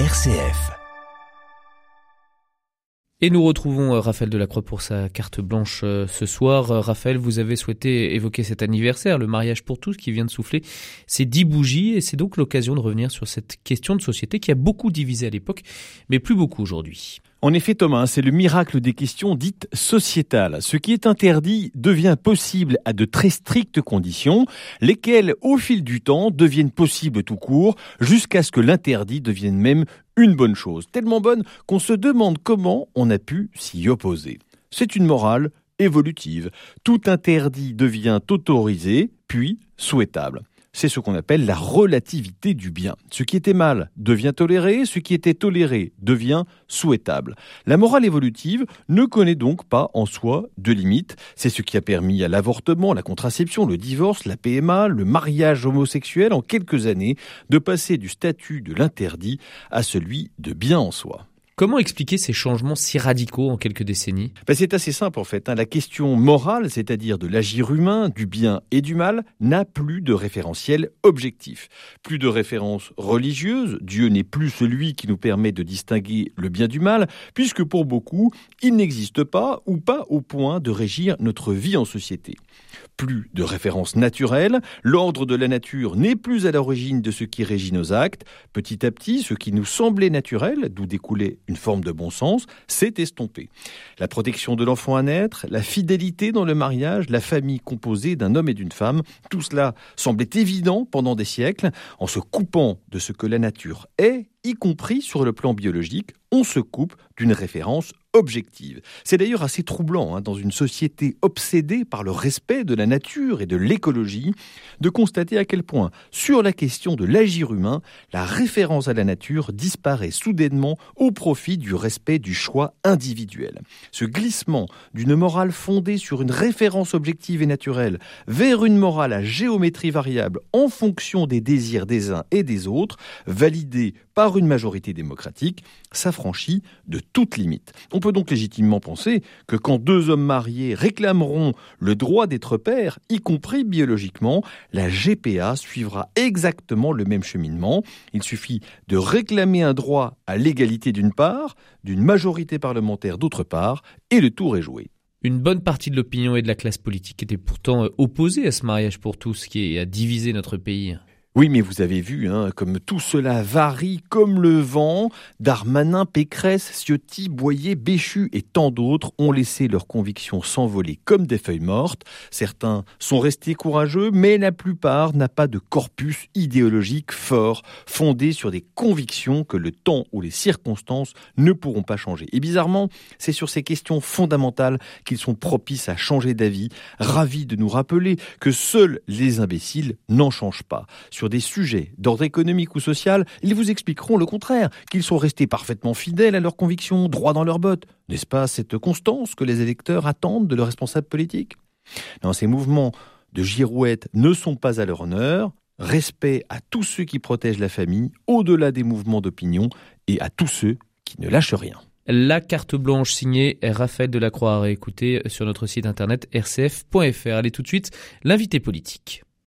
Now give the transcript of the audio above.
RCF. Et nous retrouvons euh, Raphaël Delacroix pour sa carte blanche euh, ce soir. Euh, Raphaël, vous avez souhaité évoquer cet anniversaire, le mariage pour tous, qui vient de souffler ses dix bougies, et c'est donc l'occasion de revenir sur cette question de société qui a beaucoup divisé à l'époque, mais plus beaucoup aujourd'hui. En effet, Thomas, c'est le miracle des questions dites sociétales. Ce qui est interdit devient possible à de très strictes conditions, lesquelles, au fil du temps, deviennent possibles tout court, jusqu'à ce que l'interdit devienne même une bonne chose, tellement bonne qu'on se demande comment on a pu s'y opposer. C'est une morale évolutive. Tout interdit devient autorisé, puis souhaitable c'est ce qu'on appelle la relativité du bien. Ce qui était mal devient toléré, ce qui était toléré devient souhaitable. La morale évolutive ne connaît donc pas en soi de limites. C'est ce qui a permis à l'avortement, la contraception, le divorce, la PMA, le mariage homosexuel en quelques années de passer du statut de l'interdit à celui de bien en soi. Comment expliquer ces changements si radicaux en quelques décennies? Ben C'est assez simple en fait. Hein. La question morale, c'est-à-dire de l'agir humain, du bien et du mal, n'a plus de référentiel objectif. Plus de référence religieuse, Dieu n'est plus celui qui nous permet de distinguer le bien du mal, puisque pour beaucoup, il n'existe pas ou pas au point de régir notre vie en société. Plus de référence naturelle, l'ordre de la nature n'est plus à l'origine de ce qui régit nos actes. Petit à petit, ce qui nous semblait naturel, d'où découlait une forme de bon sens, s'est estompé. La protection de l'enfant à naître, la fidélité dans le mariage, la famille composée d'un homme et d'une femme, tout cela semblait évident pendant des siècles. En se coupant de ce que la nature est, y compris sur le plan biologique, on se coupe d'une référence objective. C'est d'ailleurs assez troublant, hein, dans une société obsédée par le respect de la nature et de l'écologie, de constater à quel point, sur la question de l'agir humain, la référence à la nature disparaît soudainement au profit du respect du choix individuel. Ce glissement d'une morale fondée sur une référence objective et naturelle vers une morale à géométrie variable en fonction des désirs des uns et des autres, validée par une majorité démocratique, s'affranchit de toute limite. On peut donc légitimement penser que quand deux hommes mariés réclameront le droit d'être pères, y compris biologiquement, la GPA suivra exactement le même cheminement. Il suffit de réclamer un droit à l'égalité d'une part, d'une majorité parlementaire d'autre part, et le tour est joué. Une bonne partie de l'opinion et de la classe politique était pourtant opposée à ce mariage pour tous qui a divisé notre pays. Oui, mais vous avez vu, hein, comme tout cela varie comme le vent. Darmanin, Pécresse, Ciotti, Boyer, Béchu et tant d'autres ont laissé leurs convictions s'envoler comme des feuilles mortes. Certains sont restés courageux, mais la plupart n'a pas de corpus idéologique fort, fondé sur des convictions que le temps ou les circonstances ne pourront pas changer. Et bizarrement, c'est sur ces questions fondamentales qu'ils sont propices à changer d'avis, ravis de nous rappeler que seuls les imbéciles n'en changent pas sur des sujets d'ordre économique ou social, ils vous expliqueront le contraire, qu'ils sont restés parfaitement fidèles à leurs convictions, droits dans leurs bottes. N'est-ce pas cette constance que les électeurs attendent de leurs responsables politiques? Ces mouvements de girouette ne sont pas à leur honneur. Respect à tous ceux qui protègent la famille, au-delà des mouvements d'opinion, et à tous ceux qui ne lâchent rien. La carte blanche signée Raphaël Delacroix à sur notre site internet rcf.fr. Allez tout de suite, l'invité politique.